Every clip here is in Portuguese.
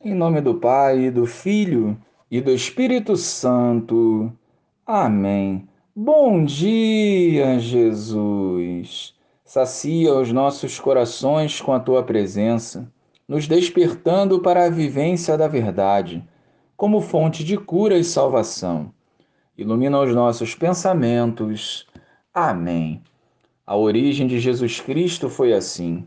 Em nome do Pai, do Filho e do Espírito Santo. Amém. Bom dia, Jesus. Sacia os nossos corações com a tua presença, nos despertando para a vivência da verdade, como fonte de cura e salvação. Ilumina os nossos pensamentos. Amém. A origem de Jesus Cristo foi assim.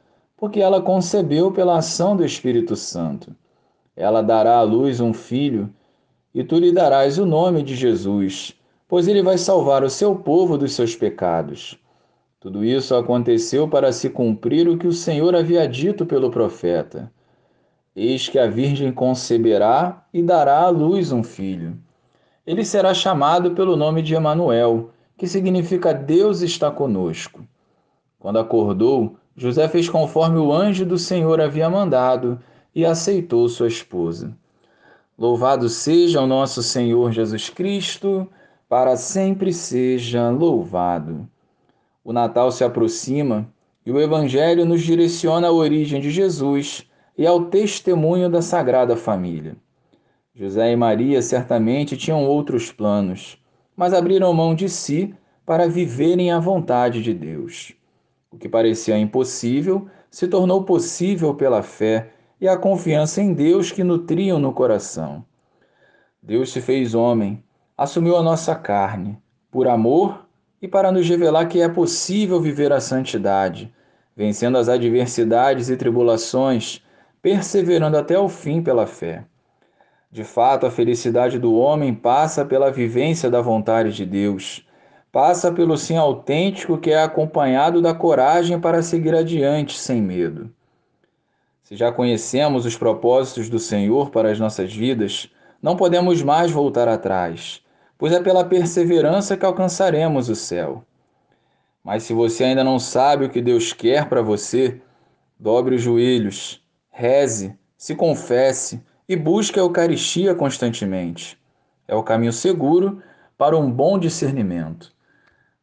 porque ela concebeu pela ação do Espírito Santo. Ela dará à luz um filho, e tu lhe darás o nome de Jesus, pois ele vai salvar o seu povo dos seus pecados. Tudo isso aconteceu para se cumprir o que o Senhor havia dito pelo profeta. Eis que a Virgem conceberá e dará à luz um filho. Ele será chamado pelo nome de Emanuel, que significa Deus está conosco. Quando acordou, José fez conforme o anjo do Senhor havia mandado e aceitou sua esposa. Louvado seja o nosso Senhor Jesus Cristo, para sempre seja louvado. O Natal se aproxima e o Evangelho nos direciona à origem de Jesus e ao testemunho da Sagrada Família. José e Maria certamente tinham outros planos, mas abriram mão de si para viverem a vontade de Deus. O que parecia impossível se tornou possível pela fé e a confiança em Deus que nutriam no coração. Deus se fez homem, assumiu a nossa carne, por amor e para nos revelar que é possível viver a santidade, vencendo as adversidades e tribulações, perseverando até o fim pela fé. De fato, a felicidade do homem passa pela vivência da vontade de Deus passa pelo sim autêntico que é acompanhado da coragem para seguir adiante sem medo. Se já conhecemos os propósitos do Senhor para as nossas vidas, não podemos mais voltar atrás, pois é pela perseverança que alcançaremos o céu. Mas se você ainda não sabe o que Deus quer para você, dobre os joelhos, reze, se confesse e busque a Eucaristia constantemente. É o caminho seguro para um bom discernimento.